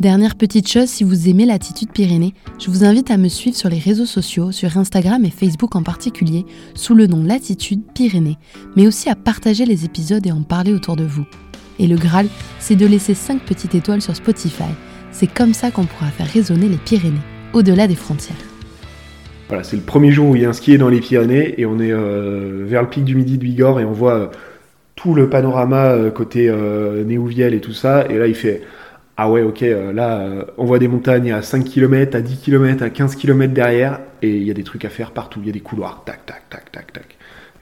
Dernière petite chose, si vous aimez l'attitude Pyrénées, je vous invite à me suivre sur les réseaux sociaux, sur Instagram et Facebook en particulier, sous le nom Latitude Pyrénées, mais aussi à partager les épisodes et en parler autour de vous. Et le Graal, c'est de laisser 5 petites étoiles sur Spotify. C'est comme ça qu'on pourra faire résonner les Pyrénées, au-delà des frontières. Voilà, c'est le premier jour où il y a un skier dans les Pyrénées et on est euh, vers le pic du Midi de Bigorre et on voit euh, tout le panorama euh, côté Néouviel et tout ça. Et là, il fait ah ouais, ok, euh, là, euh, on voit des montagnes à 5 km, à 10 km, à 15 km derrière, et il y a des trucs à faire partout, il y a des couloirs, tac, tac, tac, tac, tac.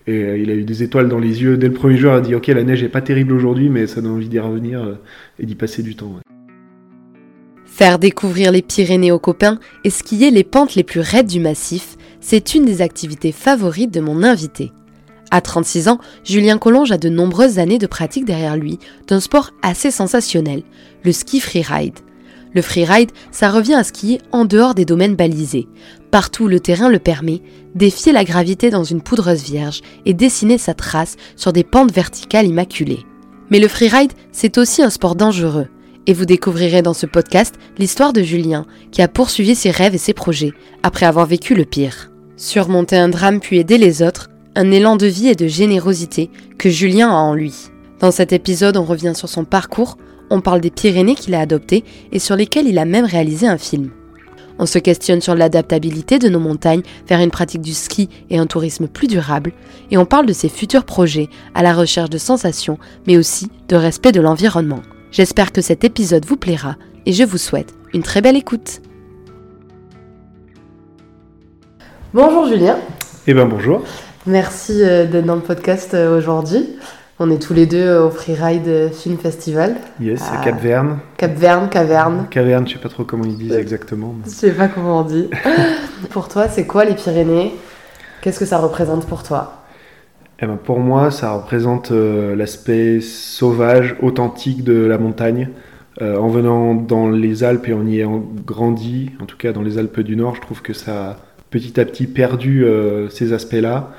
Et euh, il a eu des étoiles dans les yeux dès le premier jour, il a dit, ok, la neige est pas terrible aujourd'hui, mais ça donne envie d'y revenir et d'y passer du temps. Faire découvrir les Pyrénées aux copains et skier les pentes les plus raides du massif, c'est une des activités favorites de mon invité. À 36 ans, Julien Collonge a de nombreuses années de pratique derrière lui d'un sport assez sensationnel, le ski freeride. Le freeride, ça revient à skier en dehors des domaines balisés, partout où le terrain le permet, défier la gravité dans une poudreuse vierge et dessiner sa trace sur des pentes verticales immaculées. Mais le freeride, c'est aussi un sport dangereux. Et vous découvrirez dans ce podcast l'histoire de Julien, qui a poursuivi ses rêves et ses projets, après avoir vécu le pire. Surmonter un drame puis aider les autres, un élan de vie et de générosité que Julien a en lui. Dans cet épisode, on revient sur son parcours, on parle des Pyrénées qu'il a adoptées et sur lesquelles il a même réalisé un film. On se questionne sur l'adaptabilité de nos montagnes vers une pratique du ski et un tourisme plus durable, et on parle de ses futurs projets à la recherche de sensations, mais aussi de respect de l'environnement. J'espère que cet épisode vous plaira, et je vous souhaite une très belle écoute. Bonjour Julien. Eh ben bonjour. Merci euh, d'être dans le podcast euh, aujourd'hui. On est tous les deux euh, au Freeride Film Festival. Yes, à Cap Verne. Cap Verne, Caverne. Caverne, je sais pas trop comment ils disent exactement. Je sais pas comment on dit. pour toi, c'est quoi les Pyrénées? Qu'est-ce que ça représente pour toi? Eh ben Pour moi, ça représente l'aspect sauvage, authentique de la montagne. en venant dans les Alpes et en y ayant grandi, en tout cas dans les Alpes du Nord, je trouve que ça petit à petit perdu ces aspects-là.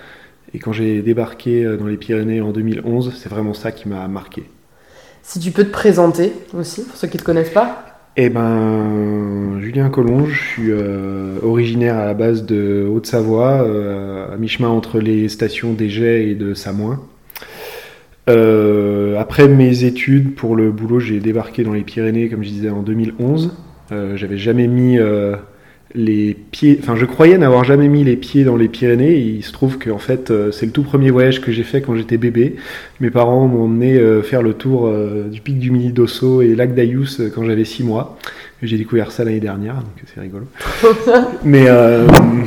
Et quand j'ai débarqué euh, dans les Pyrénées en 2011, c'est vraiment ça qui m'a marqué. Si tu peux te présenter aussi, pour ceux qui ne te connaissent pas eh ben, Julien Collonge, je suis euh, originaire à la base de Haute-Savoie, euh, à mi-chemin entre les stations d'Égey et de Samoin. après mes études pour le boulot, j'ai débarqué dans les Pyrénées, comme je disais, en 2011. J'avais jamais mis les pieds. Enfin, je croyais n'avoir jamais mis les pieds dans les Pyrénées. il se trouve que en fait, euh, c'est le tout premier voyage que j'ai fait quand j'étais bébé. Mes parents m'ont emmené euh, faire le tour euh, du pic du Mini d'Osso et lac d'Ayous quand j'avais 6 mois. J'ai découvert ça l'année dernière, donc c'est rigolo. Mais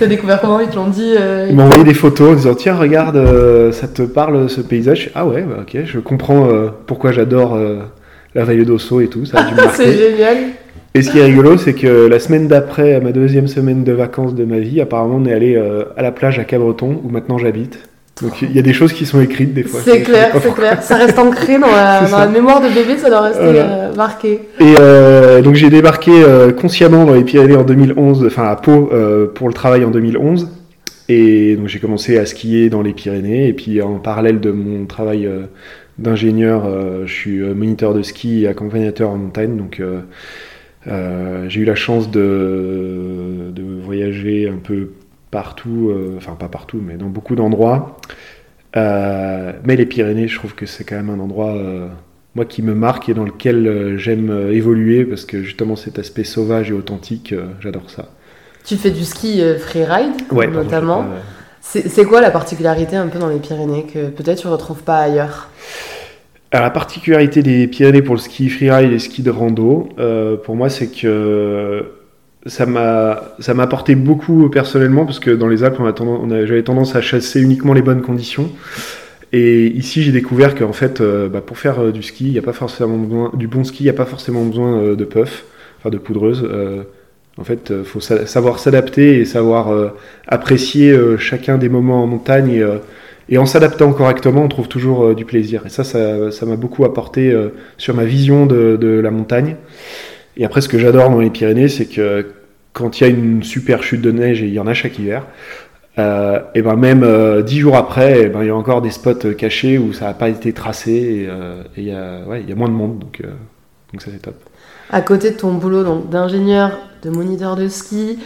t'as découvert comment? Ils te l'ont dit Ils m'ont envoyé des photos en disant tiens regarde, ça te parle ce paysage? Ah ouais, bah, ok, je comprends pourquoi j'adore la vallée d'Osso et tout. Ça c'est génial. Et ce qui est rigolo, c'est que la semaine d'après, ma deuxième semaine de vacances de ma vie, apparemment, on est allé euh, à la plage à Cabreton, où maintenant j'habite. Donc il y a des choses qui sont écrites des fois. C'est clair, c'est clair. Ça reste ancré dans la, mémoire de bébé, ça doit rester euh, marqué. Et euh, donc j'ai débarqué consciemment dans les Pyrénées en 2011, enfin à Pau pour le travail en 2011. Et donc j'ai commencé à skier dans les Pyrénées. Et puis en parallèle de mon travail d'ingénieur, je suis moniteur de ski et accompagnateur en montagne. Donc j'ai eu la chance de, de, voyager un peu partout, enfin pas partout, mais dans beaucoup d'endroits. mais les Pyrénées, je trouve que c'est quand même un endroit moi qui me marque et dans lequel j'aime évoluer parce que justement cet aspect sauvage et authentique, j'adore ça. Tu fais du ski euh, freeride, notamment. C'est quoi la particularité un peu dans les Pyrénées que peut-être tu ne retrouves pas ailleurs? La particularité des Pyrénées pour le ski freeride et le ski de rando, euh, pour moi, c'est que ça m'a apporté beaucoup personnellement parce que dans les Alpes, j'avais tendance à chasser uniquement les bonnes conditions. Et ici, j'ai découvert qu'en fait, euh, bah, pour faire du ski, il y a pas forcément besoin, du bon ski, il n'y a pas forcément besoin de puff, enfin de poudreuse. En fait, il euh, faut savoir s'adapter et savoir euh, apprécier euh, chacun des moments en montagne. En s'adaptant correctement, on trouve toujours du plaisir. Et ça, ça m'a beaucoup apporté sur ma vision de, la montagne. Et après, ce que j'adore dans les Pyrénées, c'est que quand il y a une super chute de neige, et il y en a chaque hiver, et ben même dix jours après, et ben il y a encore des spots cachés où ça n'a pas été tracé et il y, a, y, a moins de monde, donc, donc ça c'est top. À côté de ton boulot d'ingénieur de moniteur de ski.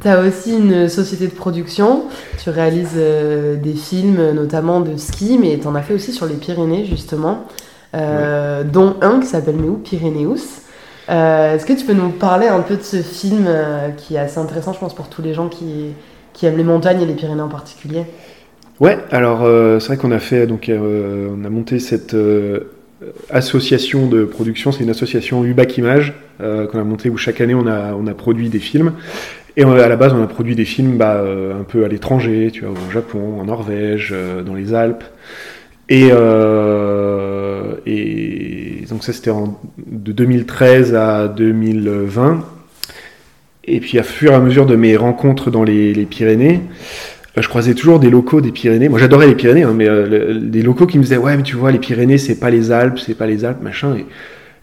Tu as aussi une société de production. Tu réalises euh, des films, notamment de ski, mais tu en as fait aussi sur les Pyrénées, justement, euh, dont un qui s'appelle Méou Pyrénéus. Euh, est-ce que tu peux nous parler un peu de ce film qui est assez intéressant, je pense, pour tous les gens qui, qui aiment les montagnes et les Pyrénées en particulier? Ouais, alors c'est vrai qu'on a fait, donc on a monté cette association de production, c'est une association UBAC Image euh, qu'on a montée où chaque année on a, on a produit des films. Et à la base, on a produit des films bah, euh, un peu à l'étranger, tu vois, au Japon, en Norvège, euh, dans les Alpes. Et, donc ça, c'était de 2013 à 2020. Et puis, à fur et à mesure de mes rencontres dans les, Pyrénées, je croisais toujours des locaux des Pyrénées. Moi, j'adorais les Pyrénées, hein, mais euh, des locaux qui me disaient ouais, mais tu vois, les Pyrénées, c'est pas les Alpes, c'est pas les Alpes, machin. Et,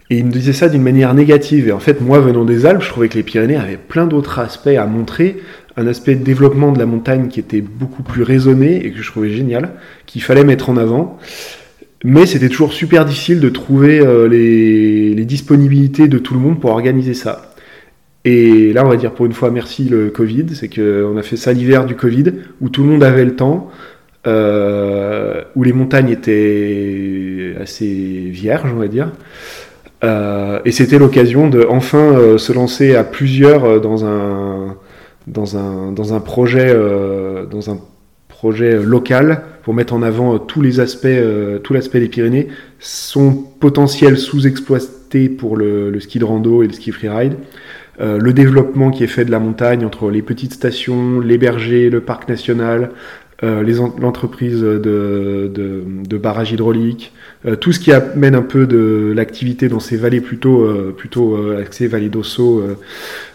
ils me disaient ça d'une manière négative. Et en fait, moi, venant des Alpes, je trouvais que les Pyrénées avaient plein d'autres aspects à montrer, un aspect de développement de la montagne qui était beaucoup plus raisonné et que je trouvais génial, qu'il fallait mettre en avant. Mais c'était toujours super difficile de trouver euh, les disponibilités de tout le monde pour organiser ça. Et là, on va dire pour une fois merci le Covid, c'est qu'on a fait ça l'hiver du Covid, où tout le monde avait le temps, euh, où les montagnes étaient assez vierges, on va dire. Euh, et c'était l'occasion de enfin euh, se lancer à plusieurs dans un, dans un, dans un projet, dans un projet local pour mettre en avant tous les aspects, tout l'aspect des Pyrénées, son potentiel sous-exploité pour le, le, ski de rando et le ski freeride euh, le développement qui est fait de la montagne entre les petites stations, les bergers, le parc national, euh, l'entreprise de, de, de, barrage hydraulique, euh, tout ce qui amène un peu de l'activité dans ces vallées plutôt, plutôt axées vallée d'Osso,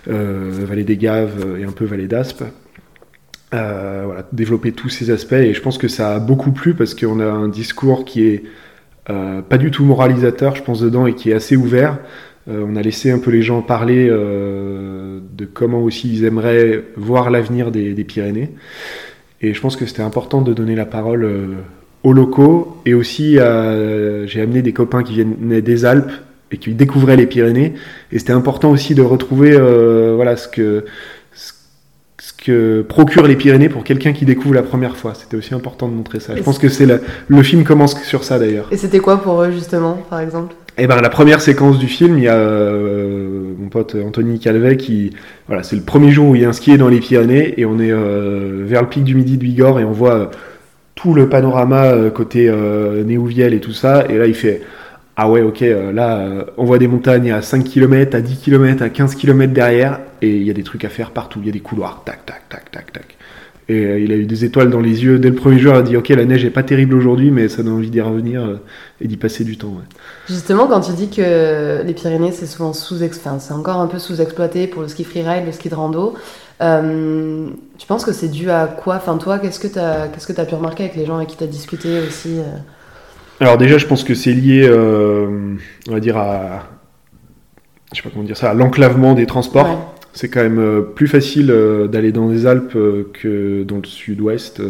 vallée des Gaves et un peu vallée d'Aspe. voilà, développer tous ces aspects et je pense que ça a beaucoup plu parce qu'on a un discours qui est pas du tout moralisateur, je pense, dedans et qui est assez ouvert. Euh, on a laissé un peu les gens parler euh, de comment aussi ils aimeraient voir l'avenir des, Pyrénées. Et je pense que c'était important de donner la parole euh, aux locaux et aussi j'ai amené des copains qui viennent des Alpes et qui découvraient les Pyrénées. Et c'était important aussi de retrouver voilà ce que ce que procurent les Pyrénées pour quelqu'un qui découvre la première fois. C'était aussi important de montrer ça. Je pense que c'est le film commence sur ça d'ailleurs. Et c'était quoi pour eux justement, par exemple? Et eh ben la première séquence du film, il y a euh, mon pote Anthony Calvet qui, voilà, c'est le premier jour où il y a un skier dans les Pyrénées et on est euh, vers le pic du Midi de Bigorre et on voit euh, tout le panorama côté Néouviel et tout ça. Et là, il fait ah ouais, ok, là, on voit des montagnes à 5 km, à 10 km, à 15 km derrière et il y a des trucs à faire partout. Il y a des couloirs, tac, tac, tac, tac, tac. Et euh, il a eu des étoiles dans les yeux dès le premier jour. Il a dit Ok, la neige est pas terrible aujourd'hui, mais ça donne envie d'y revenir euh, et d'y passer du temps. Justement, quand tu dis que les Pyrénées, c'est souvent sous enfin, c'est encore un peu sous-exploité pour le ski freeride, le ski de rando. Euh, tu penses que c'est dû à quoi? Enfin, toi, qu'est-ce que tu as, qu'est-ce que as pu remarquer avec les gens avec qui tu as discuté aussi Alors, déjà, je pense que c'est lié, on va dire, à. Je sais pas comment dire ça, à l'enclavement des transports. C'est quand même plus facile d'aller dans les Alpes que dans le sud-ouest.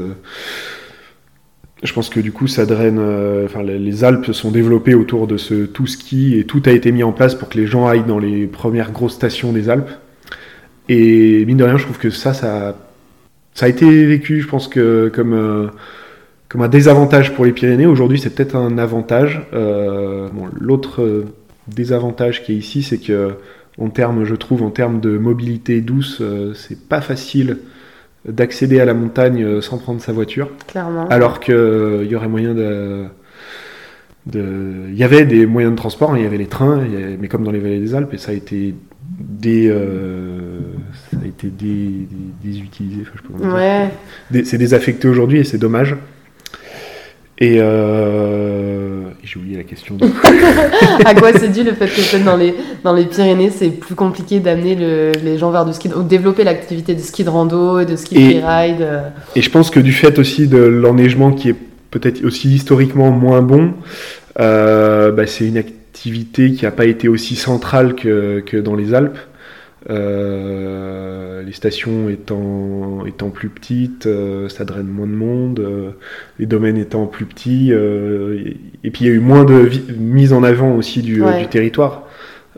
Je pense que du coup, ça draine. enfin, les Alpes sont développées autour de ce tout ski et tout a été mis en place pour que les gens aillent dans les premières grosses stations des Alpes. Et mine de rien, je trouve que ça, ça, a été vécu, je pense que comme euh, comme un désavantage pour les Pyrénées. Aujourd'hui, c'est peut-être un avantage. Euh, L'autre euh, désavantage qui est ici, c'est que en termes, je trouve, en termes de mobilité douce, c'est pas facile d'accéder à la montagne sans prendre sa voiture. Clairement. Alors qu'il y aurait moyen de il y avait des moyens de transport, hein, il y avait les trains, mais comme dans les vallées des Alpes, et ça a été des, euh, ça a été désutilisé, c'est désaffecté aujourd'hui et c'est dommage. Et, euh, j'ai oublié la question. à quoi c'est dû le fait que dans les, dans les Pyrénées, c'est plus compliqué d'amener les gens vers du ski, ou développer l'activité de ski de rando et de ski freeride euh. Et je pense que du fait aussi de l'enneigement qui est peut-être aussi historiquement moins bon, euh, bah, c'est une activité qui n'a pas été aussi centrale que, que dans les Alpes. Euh, les stations étant, étant plus petites, euh, ça draine moins de monde, les domaines étant plus petits, et, puis il y a eu moins de mise en avant aussi du, du territoire.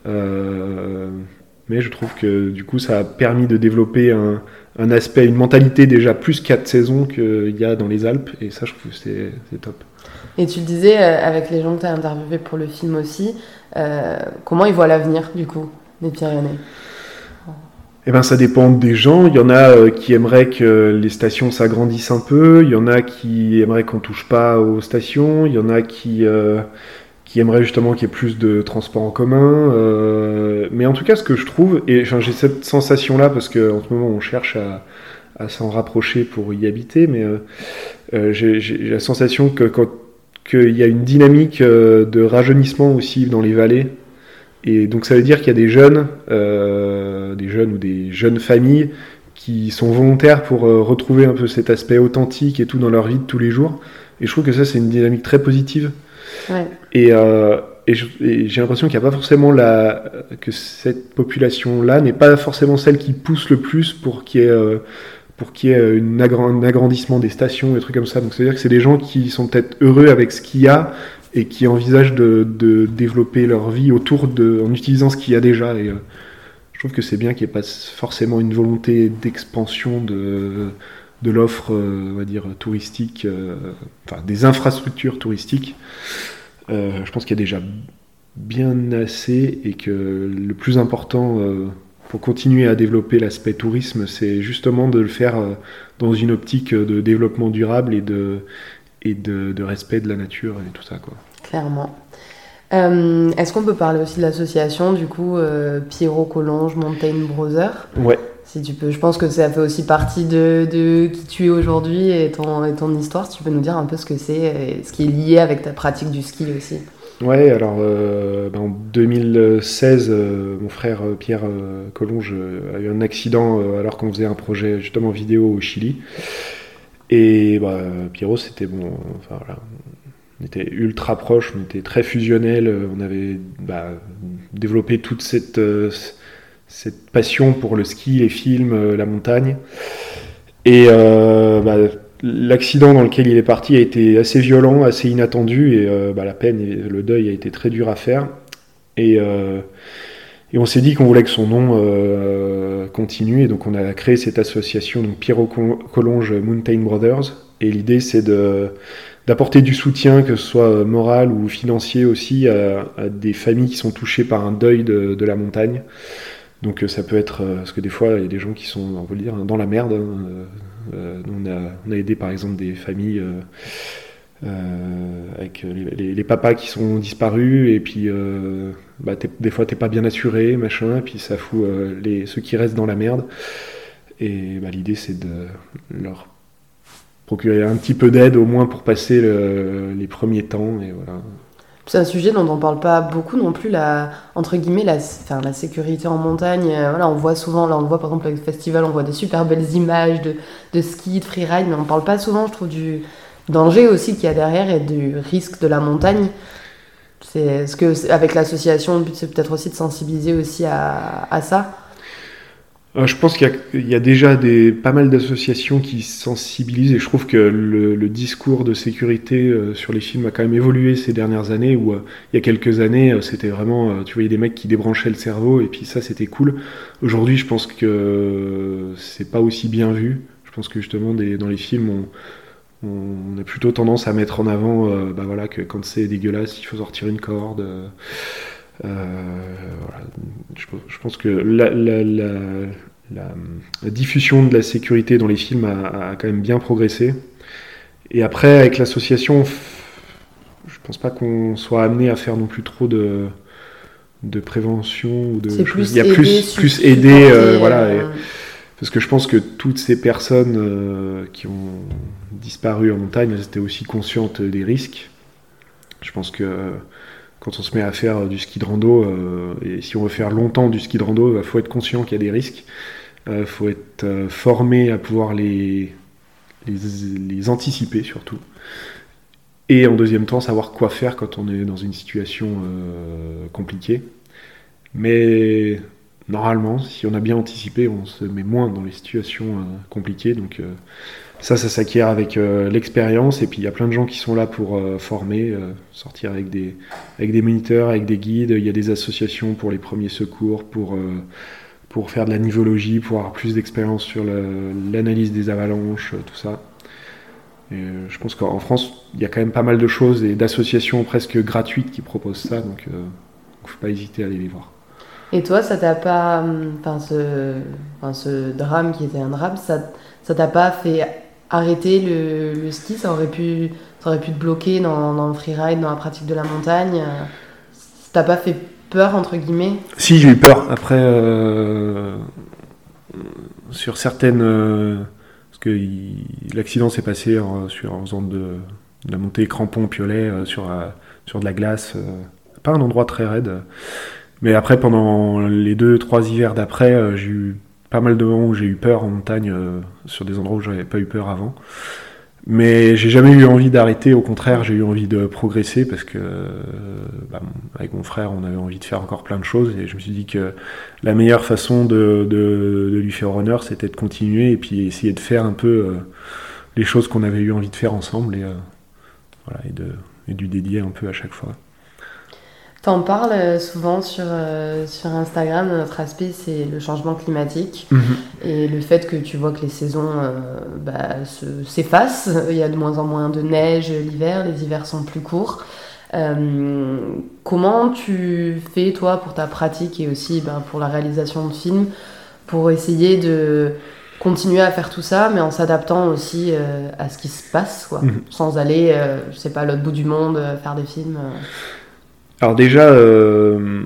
mais je trouve que du coup ça a permis de développer un, un aspect, une mentalité déjà plus quatre saisons qu'il y a dans les Alpes, et ça je trouve que c'est top. Et tu le disais euh, avec les gens que tu as interviewés pour le film aussi, euh, comment ils voient l'avenir du coup des Pyrénées? Eh ben, ça dépend des gens. Il y en a euh, qui aimeraient que les stations s'agrandissent un peu. Il y en a qui aimeraient qu'on touche pas aux stations. Il y en a qui, qui aimeraient justement qu'il y ait plus de transports en commun. mais en tout cas, ce que je trouve, et j'ai cette sensation-là parce qu'en ce moment on cherche à, à s'en rapprocher pour y habiter, mais j'ai la sensation que quand qu'il y a une dynamique euh, de rajeunissement aussi dans les vallées. Et donc ça veut dire qu'il y a des jeunes, euh, des jeunes ou des jeunes familles qui sont volontaires pour euh, retrouver un peu cet aspect authentique et tout dans leur vie de tous les jours. Et je trouve que ça c'est une dynamique très positive. Ouais. Et, et j'ai l'impression qu'il n'y a pas forcément la que cette population-là n'est pas forcément celle qui pousse le plus pour qu'il y ait pour qu'il y ait un agrandissement des stations, des trucs comme ça. Donc c'est-à-dire que c'est des gens qui sont peut-être heureux avec ce qu'il y a et qui envisagent de, développer leur vie autour de, en utilisant ce qu'il y a déjà. Euh, je trouve que c'est bien qu'il n'y ait pas forcément une volonté d'expansion de, l'offre, euh, on va dire, touristique, euh, enfin des infrastructures touristiques. je pense qu'il y a déjà bien assez et que le plus important pour continuer à développer l'aspect tourisme, c'est justement de le faire dans une optique de développement durable et de, et de, respect de la nature et tout ça. Quoi. Clairement. Euh, est-ce qu'on peut parler aussi de l'association, du coup, euh, Pierrot Collonge Mountain Brothers Ouais. Si tu peux, je pense que ça fait aussi partie de, de qui tu es aujourd'hui et ton, et ton histoire. Si tu peux nous dire un peu ce que c'est et ce qui est lié avec ta pratique du ski aussi. Ouais, alors euh, ben, en 2016, euh, mon frère euh, Pierre Collonge a eu un accident alors qu'on faisait un projet justement vidéo au Chili. Et bah, Pierrot, c'était bon. Enfin, on était ultra proche, on était très fusionnel, on avait bah, développé toute cette, cette passion pour le ski, les films, la montagne. Et bah, L'accident dans lequel il est parti a été assez violent, assez inattendu, et euh, bah, la peine le deuil a été très dur à faire. Et, euh, et on s'est dit qu'on voulait que son nom euh, continue, et donc on a créé cette association, donc Pierrot Collonge Mountain Brothers. Et l'idée, c'est d'apporter du soutien, que ce soit moral ou financier aussi, à, des familles qui sont touchées par un deuil de, la montagne. Donc ça peut être, parce que des fois, il y a des gens qui sont, on peut le dire, dans la merde. Hein, euh, on a, aidé par exemple des familles euh, euh, avec les, papas qui sont disparus et puis bah, des fois t'es pas bien assuré, machin, et puis ça fout les, ceux qui restent dans la merde. Et bah, l'idée c'est de leur procurer un petit peu d'aide au moins pour passer les premiers temps et voilà. C'est un sujet dont on parle pas beaucoup non plus, la, entre guillemets, la, enfin, la sécurité en montagne. Euh, voilà, on voit souvent, là on voit par exemple avec le festival, on voit des super belles images de, de ski, de freeride, mais on parle pas souvent, je trouve, du danger aussi qu'il y a derrière et du risque de la montagne. C'est ce que avec l'association, le but c'est peut-être aussi de sensibiliser aussi à, à ça? euh, je pense qu'il y, a déjà des, pas mal d'associations qui sensibilisent et je trouve que le, discours de sécurité euh, sur les films a quand même évolué ces dernières années où euh, il y a quelques années c'était vraiment, tu voyais des mecs qui débranchaient le cerveau et puis ça c'était cool. Aujourd'hui je pense que c'est pas aussi bien vu. Je pense que justement dans les films on, on, a plutôt tendance à mettre en avant bah voilà, que quand c'est dégueulasse il faut sortir une corde. Euh, je, pense que la, diffusion de la sécurité dans les films a, quand même bien progressé. Et après, avec l'association, je pense pas qu'on soit amené à faire non plus trop de, de prévention ou de il y a plus plus aider euh, voilà euh, parce que je pense que toutes ces personnes qui ont disparu en montagne elles étaient aussi conscientes des risques je pense que quand on se met à faire du ski de rando, euh, et si on veut faire longtemps du ski de rando, il bah, faut être conscient qu'il y a des risques. Il euh, faut être euh, formé à pouvoir les, anticiper surtout. Et en deuxième temps, savoir quoi faire quand on est dans une situation compliquée. Mais normalement, si on a bien anticipé, on se met moins dans les situations compliquées. Donc ça, ça s'acquiert avec euh, l'expérience. Et puis il y a plein de gens qui sont là pour euh, former, euh, sortir avec des, avec des moniteurs, avec des guides. Il y a des associations pour les premiers secours, pour, pour faire de la nivologie, pour avoir plus d'expérience sur l'analyse des avalanches, tout ça. Je pense qu'en France, il y a quand même pas mal de choses et d'associations presque gratuites qui proposent ça. Donc il ne faut pas hésiter à aller les voir. Et toi, ça t'a pas. Hum, enfin, ce, enfin, ce drame qui était un drame, ça t'a pas fait arrêter le, ski, ça aurait pu, ça aurait pu te bloquer dans, dans, le freeride, dans la pratique de la montagne? Ça t'a pas fait peur, entre guillemets? Si, j'ai eu peur. Après, euh, sur certaines. Euh, parce que l'accident s'est passé en, faisant de, la montée crampon-piolet euh, sur, sur de la glace. pas un endroit très raide. Mais après, pendant les deux, trois hivers d'après, j'ai eu pas mal de moments où j'ai eu peur en montagne, euh, sur des endroits où j'avais pas eu peur avant. Mais j'ai jamais eu envie d'arrêter, au contraire, j'ai eu envie de progresser parce que euh, bah, avec mon frère, on avait envie de faire encore plein de choses et je me suis dit que la meilleure façon de, lui faire honneur, c'était de continuer et puis essayer de faire un peu euh, les choses qu'on avait eu envie de faire ensemble et, et, de, et de lui dédier un peu à chaque fois. T'en parles euh, souvent sur, euh, sur Instagram, notre aspect c'est le changement climatique mhm. et le fait que tu vois que les saisons euh, bah, s'effacent, il y a de moins en moins de neige l'hiver, les hivers sont plus courts. comment tu fais toi pour ta pratique et aussi bah, pour la réalisation de films pour essayer de continuer à faire tout ça mais en s'adaptant aussi à ce qui se passe quoi, mhm. sans aller, je sais pas, à l'autre bout du monde faire des films alors déjà, euh,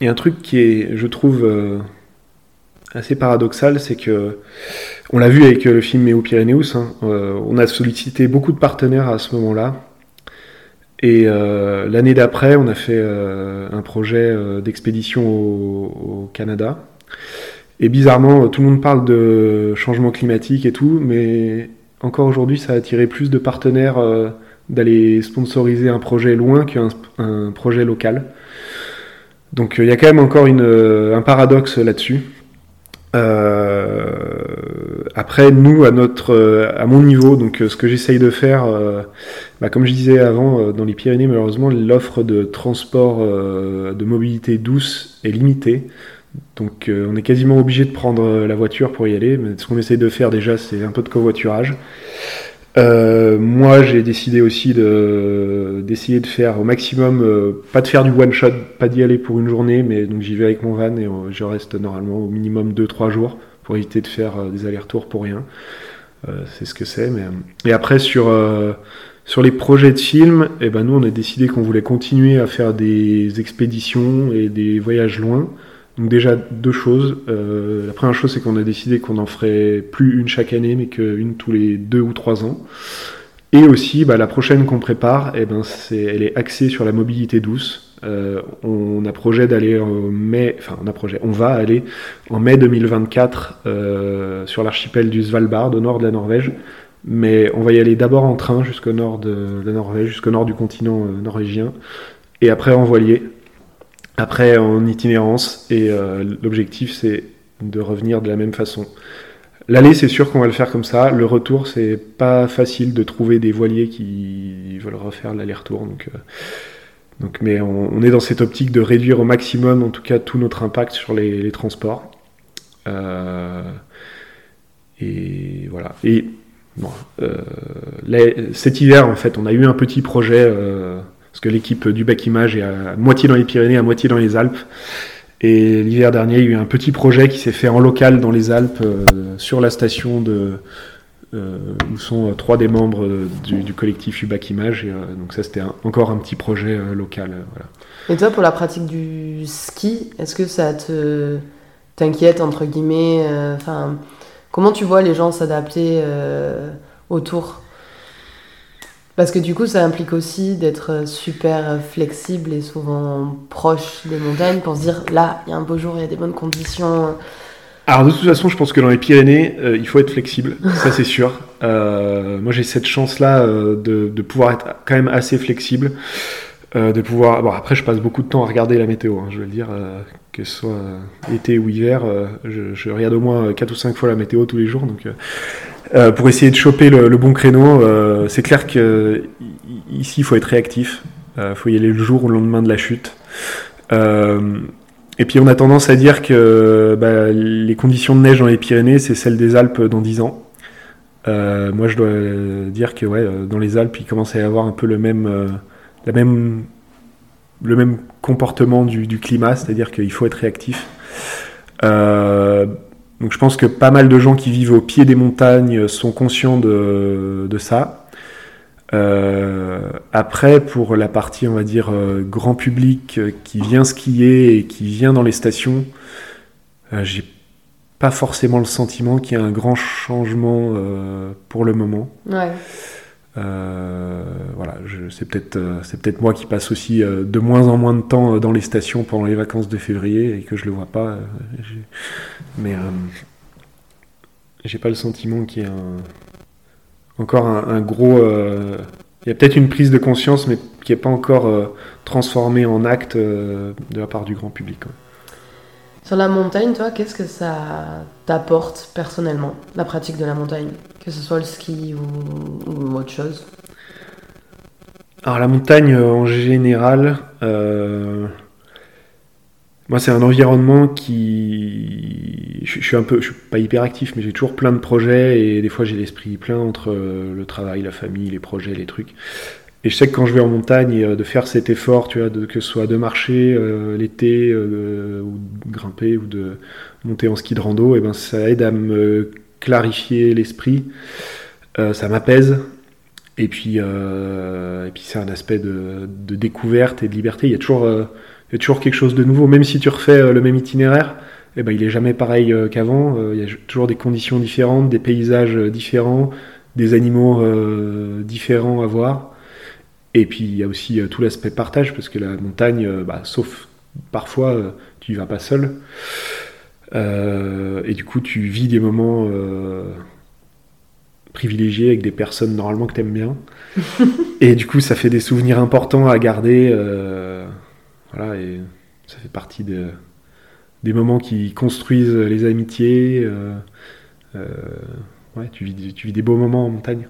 il y a un truc qui est, je trouve, euh, assez paradoxal, c'est que, on l'a vu avec le film Méo Pyrénéus, hein, euh, on a sollicité beaucoup de partenaires à ce moment-là. Et l'année d'après, on a fait un projet d'expédition au, Canada. Et bizarrement, tout le monde parle de changement climatique et tout, mais encore aujourd'hui, ça a attiré plus de partenaires d'aller sponsoriser un projet loin qu'un un projet local. Donc euh, il y a quand même encore euh, un paradoxe là-dessus. Euh, après, nous, à mon niveau, donc ce que j'essaye de faire, bah, comme je disais avant, dans les Pyrénées, malheureusement, l'offre de transport, de mobilité douce est limitée. Donc, on est quasiment obligé de prendre la voiture pour y aller. Mais ce qu'on essaye de faire déjà, c'est un peu de covoiturage. Euh, moi, j'ai décidé aussi d'essayer de faire au maximum, euh, pas de faire du one shot, pas d'y aller pour une journée, mais donc j'y vais avec mon van et euh, je reste normalement au minimum 2-3 jours pour éviter de faire des allers-retours pour rien. c'est ce que c'est. Mais... Et après, sur, sur les projets de films, eh ben, nous, on a décidé qu'on voulait continuer à faire des expéditions et des voyages loin. Donc déjà deux choses. Euh, la première chose c'est qu'on a décidé qu'on en ferait plus une chaque année, mais qu'une tous les deux ou trois ans. Et aussi, bah, la prochaine qu'on prépare, eh ben, elle est axée sur la mobilité douce. Euh, on a projet d'aller en mai, enfin on a projet, on va aller en mai 2024 euh, sur l'archipel du Svalbard, au nord de la Norvège. Mais on va y aller d'abord en train jusqu'au nord de la Norvège, jusqu'au nord du continent norvégien, et après en voilier après en itinérance. Et euh, l'objectif, c'est de revenir de la même façon. L'aller, c'est sûr qu'on va le faire comme ça. Le retour, c'est pas facile de trouver des voiliers qui veulent refaire l'aller-retour. Donc, euh, donc, mais on, est dans cette optique de réduire au maximum, en tout cas, tout notre impact sur les, transports. Euh, et voilà. Et bon, euh, cet hiver, en fait, on a eu un petit projet parce que l'équipe du Bac Image est à moitié dans les Pyrénées, à moitié dans les Alpes. Et l'hiver dernier, il y a eu un petit projet qui s'est fait en local dans les Alpes, euh, sur la station euh, où sont euh, trois des membres du, collectif UBAC Image. Donc ça, c'était encore un petit projet local. Et toi, pour la pratique du ski, est-ce que ça te t'inquiète entre guillemets Enfin, comment tu vois les gens s'adapter autour? Parce que du coup, ça implique aussi d'être super flexible et souvent proche des montagnes pour se dire là, il y a un beau jour, il y a des bonnes conditions. Alors de toute façon, je pense que dans les Pyrénées, euh, il faut être flexible, ça c'est sûr. Euh, moi j'ai cette chance-là euh, de, pouvoir être quand même assez flexible, de pouvoir. Bon après, je passe beaucoup de temps à regarder la météo. Hein, je veux le dire, que ce soit été ou hiver, je, regarde au moins 4 ou 5 fois la météo tous les jours, donc euh, pour essayer de choper le, bon créneau. Euh, c'est clair que ici, il faut être réactif. Il euh, faut y aller le jour ou le lendemain de la chute. et puis, on a tendance à dire que bah, les conditions de neige dans les Pyrénées, c'est celles des Alpes dans 10 ans. moi, je dois dire que ouais, dans les Alpes, il commence à y avoir un peu le même, la même, le même comportement du, climat, c'est-à-dire qu'il faut être réactif. Donc je pense que pas mal de gens qui vivent au pied des montagnes sont conscients de, ça. Euh, après, pour la partie, on va dire, euh, grand public euh, qui vient skier et qui vient dans les stations, j'ai pas forcément le sentiment qu'il y a un grand changement pour le moment. Ouais. Euh, voilà, c'est peut-être euh, c'est peut-être moi qui passe aussi euh, de moins en moins de temps dans les stations pendant les vacances de février et que je le vois pas. mais j'ai pas le sentiment qu'il y a encore un, gros. Il y a peut-être une prise de conscience, mais qui n'est pas encore transformée en acte de la part du grand public. Sur la montagne, toi, qu'est-ce que ça t'apporte personnellement, la pratique de la montagne? Que ce soit le ski ou, autre chose? Alors la montagne euh, en général, euh, moi c'est un environnement qui... Je, suis un peu, je suis pas hyper actif, mais j'ai toujours plein de projets et des fois j'ai l'esprit plein entre euh, le travail, la famille, les projets, les trucs. Et je sais que quand je vais en montagne, euh, de faire cet effort, que ce soit de marcher euh, l'été, euh, ou de grimper, ou de monter en ski de rando, eh ben ça aide à me clarifier l'esprit, ça m'apaise. Et puis, c'est un aspect de, découverte et de liberté. Il y, a toujours, quelque chose de nouveau, même si tu refais le même itinéraire. eh ben, il est jamais pareil qu'avant. Il y a toujours des conditions différentes, des paysages différents, des animaux différents à voir. Et puis il y a aussi euh, tout l'aspect partage, parce que la montagne, euh, bah, sauf parfois, euh, tu y vas pas seul. et du coup, tu vis des moments privilégiés avec des personnes normalement que tu aimes bien. et du coup, ça fait des souvenirs importants à garder. voilà, et ça fait partie des moments qui construisent les amitiés. ouais, tu vis, tu vis des beaux moments en montagne.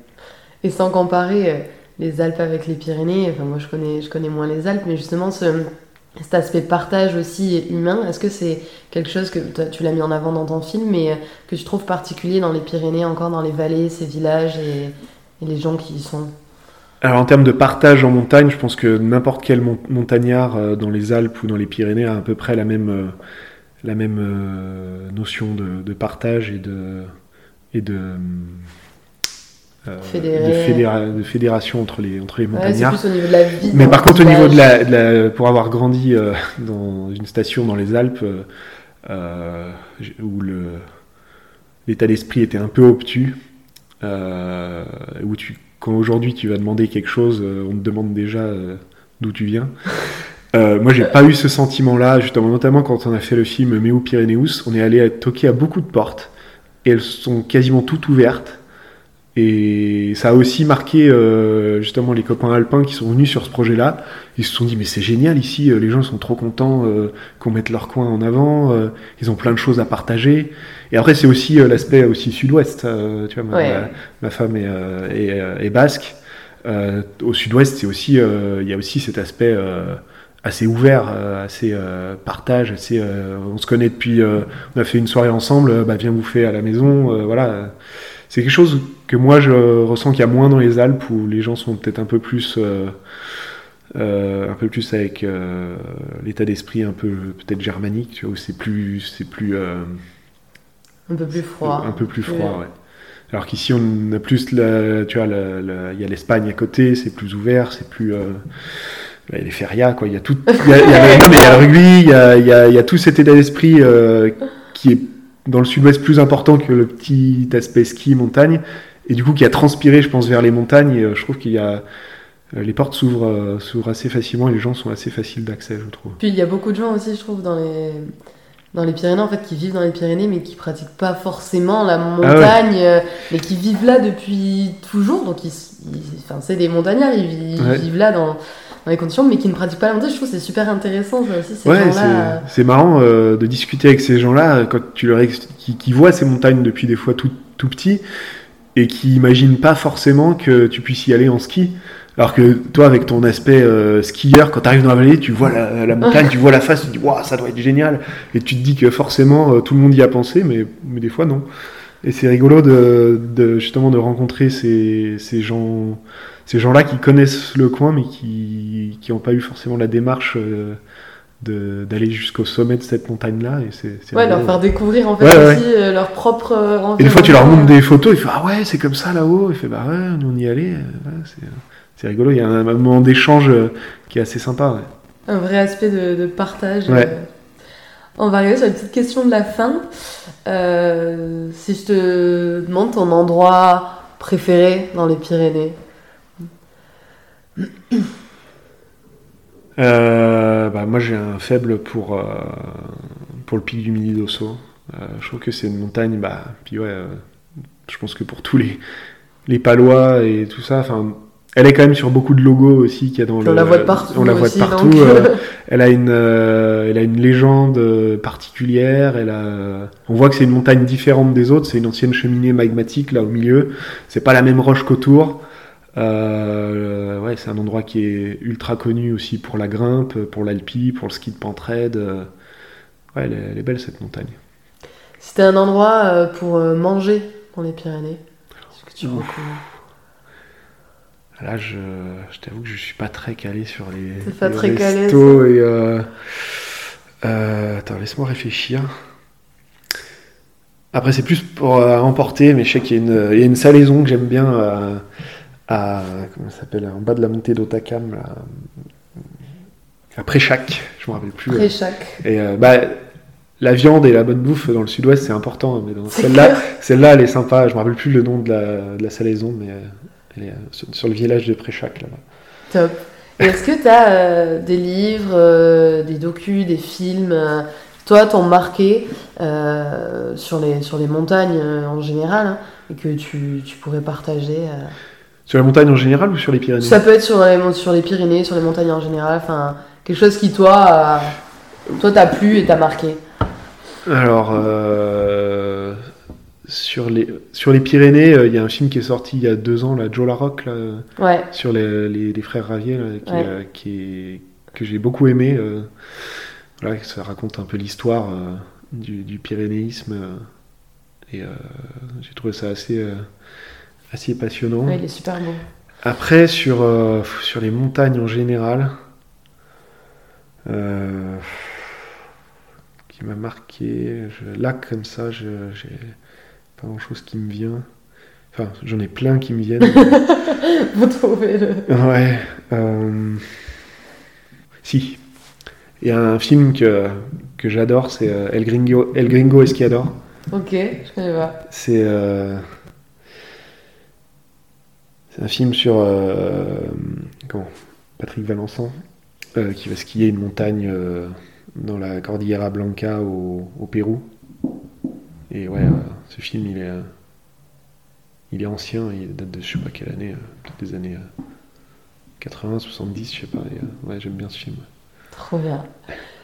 Et sans comparer, les Alpes avec les Pyrénées. Enfin, moi, je connais, je connais moins les Alpes, mais justement, ce, cet aspect partage aussi humain, est-ce que c'est quelque chose que tu l'as mis en avant dans ton film, mais euh, que tu trouves particulier dans les Pyrénées, encore dans les vallées, ces villages et, les gens qui y sont? Alors en termes de partage en montagne, je pense que n'importe quel montagnard euh, dans les Alpes ou dans les Pyrénées a à peu près la même, euh, la même notion de, de, partage et de, et de, euh, de, fédération entre les, entre les montagnards. Mais par contre, au niveau de la, pour avoir grandi euh, dans une station dans les Alpes, euh, où le, l'état d'esprit était un peu obtus, où tu, quand aujourd'hui tu vas demander quelque chose, on te demande déjà d'où tu viens. moi, j'ai pas eu ce sentiment-là, justement, notamment quand on a fait le film Meu Pyrénéus, on est allé toquer à beaucoup de portes et elles sont quasiment toutes ouvertes. Et ça a aussi marqué euh, justement les copains alpins qui sont venus sur ce projet-là. Ils se sont dit mais c'est génial ici, euh, les gens sont trop contents euh, qu'on mette leur coin en avant, euh, ils ont plein de choses à partager. Et après c'est aussi euh, l'aspect aussi sud-ouest. euh, tu vois, ma, Ouais. ma- femme est, euh, est, est basque. Euh, au sud-ouest c'est aussi euh, il y a aussi cet aspect euh, assez ouvert, euh, assez euh, partage, assez. euh, on se connaît depuis, euh, on a fait une soirée ensemble, bah viens bouffer à la maison, euh, voilà. C'est quelque chose que moi je ressens qu'il y a moins dans les Alpes où les gens sont peut-être un peu plus, euh, euh, un peu plus avec euh, l'état d'esprit un peu peut-être germanique, tu vois, où c'est plus, c'est plus, Un peu plus froid. un peu plus froid, ouais. Alors qu'ici on a plus, la, tu vois, il y a l'Espagne à côté, c'est plus ouvert, c'est plus, il y a les ferias, quoi. Il y a tout, il y a, il y a le, non, mais il y a le rugby, il y a, il y a, il y a tout cet état d'esprit qui est dans le sud-ouest plus important que le petit aspect ski montagne, et du coup qui a transpiré, je pense, vers les montagnes. Et, euh, je trouve qu'il y a euh, les portes s'ouvrent, euh, s'ouvrent assez facilement et les gens sont assez faciles d'accès, je trouve. Puis il y a beaucoup de gens aussi, je trouve, dans les, dans les Pyrénées, en fait, qui vivent dans les Pyrénées, mais qui pratiquent pas forcément la montagne, euh, mais qui vivent là depuis toujours. Donc, ils, ils- enfin, c'est des montagnards, ils, vi- ils Ouais. vivent là dans, dans les conditions, mais qui ne pratiquent pas la montagne. Je trouve que c'est super intéressant, ça aussi, ces Ouais, gens-là. c'est- marrant euh, de discuter avec ces gens-là euh, quand tu leur qui, qui voient ces montagnes depuis des fois tout, tout petit et qui imaginent pas forcément que tu puisses y aller en ski. Alors que toi, avec ton aspect euh, skieur, quand tu arrives dans la vallée, tu vois la, la montagne, tu vois la face, tu te dis waouh, ça doit être génial. Et tu te dis que forcément euh, tout le monde y a pensé, mais, mais des fois non. Et c'est rigolo de, de justement de rencontrer ces, ces gens, ces gens-là qui connaissent le coin, mais qui qui n'ont pas eu forcément la démarche euh, d'aller jusqu'au sommet de cette montagne-là. Ouais, leur faire découvrir en fait Ouais, aussi euh, leur propre euh, Et des fois, tu leur montres des photos, il fait Ah ouais, c'est comme ça là-haut. Il fait Bah ouais, nous on y allait. Euh, c'est- rigolo. Il y a un, un moment d'échange qui est assez sympa. Un vrai aspect de, de partage. Euh. On va arriver sur une petite question de la fin. Euh, si je te demande ton endroit préféré dans les Pyrénées. Euh, bah, moi, j'ai un faible pour, euh, pour le pic du Midi d'Osso. Euh, je trouve que c'est une montagne. Bah, puis ouais, je pense que pour tous les, les Palois et tout ça, enfin. Elle est quand même sur beaucoup de logos aussi qu'il y a dans Puis le. on la voit partout. On la voit aussi, partout. Elle a une, elle a une légende particulière. Elle a, on voit que c'est une montagne différente des autres. C'est une ancienne cheminée magmatique là au milieu. C'est pas la même roche qu'autour. Euh, ouais, c'est un endroit qui est ultra connu aussi pour la grimpe, pour l'alpi, pour le ski de pentraide. Euh, Ouais, elle est, elle est belle cette montagne. C'était un endroit euh, pour manger dans les Pyrénées. Que tu Là, je, je t'avoue que je suis pas très calé sur les, pas les très calé, restos et. euh, euh, attends, laisse-moi réfléchir. Après, c'est plus pour euh, emporter, mais je sais qu'il y, a une- il y a une salaison que j'aime bien à. Comment ça s'appelle En bas de la montée d'Otakam, là. À Préchac, je me rappelle plus. Après chaque. Et euh, bah, la viande et la bonne bouffe dans le sud-ouest, c'est important. Mais dans celle-là, clair. celle-là, elle est sympa. Je me rappelle plus le nom de la, de la salaison, mais euh, elle est euh, sur, sur le village de Préchac là-bas. Top. Et est-ce que tu as des livres, euh, des docus, des films, euh, toi, t'ont marqué euh, sur, les, sur les montagnes euh, en général hein, et que tu, tu pourrais partager euh? Sur la montagne en général ou sur les Pyrénées? Ça peut être sur les, mon- sur les Pyrénées, sur les montagnes en général, enfin, quelque chose qui, toi, toi t'a plu et t'a marqué. Alors, euh, sur, les, sur les Pyrénées, euh, il y a un film qui est sorti il y a deux ans, là, Joe Larocque, là, Ouais, sur les, les, les frères Ravier, là, qui, Ouais. euh, qui est- que j'ai beaucoup aimé. voilà, ça raconte un peu l'histoire du, du pyrénéisme. et j'ai trouvé ça assez, assez passionnant. ouais, il est super beau. Après, sur, euh, sur les montagnes en général, euh, qui m'a marqué, je- là comme ça, je j'ai pas grand chose qui me vient. Enfin, j'en ai plein qui me viennent. Vous trouvez le. ouais. euh, si. Il y a un film que, que j'adore, c'est El Gringo, El Gringo Esquiador. Ok, je connais pas. C'est euh, c'est un film sur euh, comment Patrick Valençon euh, qui va skier une montagne euh, dans la Cordillera Blanca au, Pérou. Et ouais, ce film il est il est ancien, il date de je sais pas quelle année, peut-être des années 80, 70, je sais pas. ouais, j'aime bien ce film. Trop bien.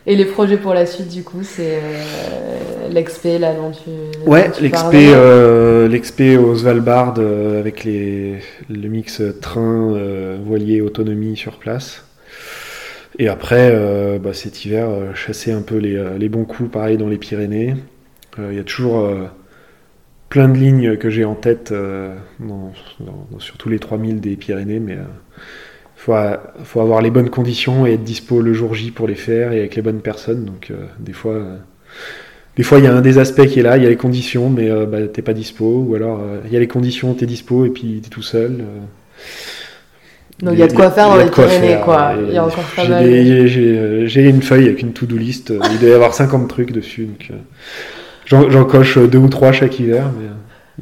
Et les projets pour la suite, du coup, c'est l'expé, l'aventure Ouais, l'expé, euh, au Svalbard avec les, le mix train, voilier, autonomie sur place. Et après, euh, bah, cet hiver, euh, chasser un peu les, euh, les, bons coups, pareil dans les Pyrénées. Il y a toujours plein de lignes que j'ai en tête dans, sur tous les 3000 des Pyrénées, mais il faut, faut, avoir les bonnes conditions et être dispo le jour J pour les faire et avec les bonnes personnes. Donc des fois, des fois il y a un des aspects qui est là, il y a les conditions, mais bah, t'es pas dispo, ou alors il y a les conditions, t'es dispo et puis t'es tout seul. Donc il y a de quoi faire dans les Pyrénées, quoi. Il y a encore pas mal. J'ai une feuille avec une to-do list. Il doit y avoir 50 trucs dessus. Euh, j'en coche deux ou trois chaque hiver, mais euh,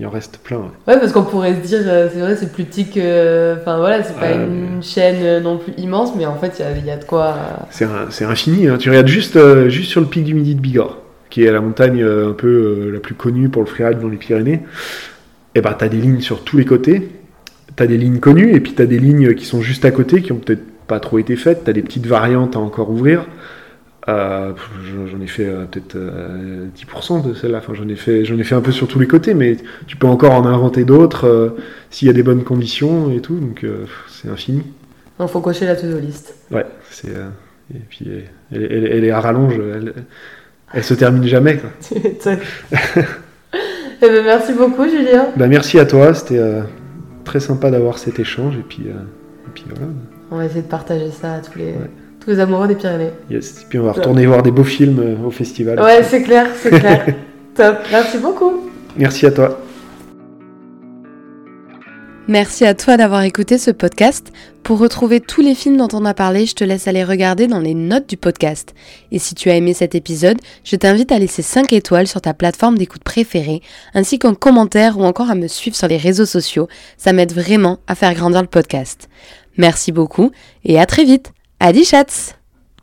il en reste plein. Ouais, parce qu'on pourrait se dire, euh, c'est vrai, c'est plus petit que. Enfin voilà, c'est pas une chaîne non plus immense, mais en fait, il y, a de quoi. C'est infini. Hein. Tu regardes juste, juste sur le pic du Midi de Bigorre, qui est la montagne un peu la plus connue pour le freeride dans les Pyrénées. Et eh bah, ben, t'as des lignes sur tous les côtés tu as des lignes connues et puis tu as des lignes qui sont juste à côté qui ont peut-être pas trop été faites. Tu as des petites variantes à encore ouvrir. Euh, j'en ai fait euh, peut-être 10% euh, de celles-là. Enfin, j'en ai fait, j'en ai fait un peu sur tous les côtés, mais tu peux encore en inventer d'autres s'il y a des bonnes conditions et tout. Donc c'est infini. Il faut cocher la to-do list. Ouais, c'est et puis elle, est à rallonge. Elle, elle se termine jamais. Quoi. eh ben, merci beaucoup, Julien. Bah, merci à toi. C'était très sympa d'avoir cet échange. Et puis, euh, puis voilà. On va essayer de partager ça à tous les, tous les amoureux des Pyrénées. Yes. Et puis on va retourner voir des beaux films euh, au festival. Ouais, c'est clair, c'est clair. Top. Merci beaucoup. Merci à toi. Merci à toi d'avoir écouté ce podcast. Pour retrouver tous les films dont on a parlé, je te laisse aller regarder dans les notes du podcast. Et si tu as aimé cet épisode, je t'invite à laisser 5 étoiles sur ta plateforme d'écoute préférée, ainsi qu'un commentaire ou encore à me suivre sur les réseaux sociaux. Ça m'aide vraiment à faire grandir le podcast. Merci beaucoup et à très vite. Adi chats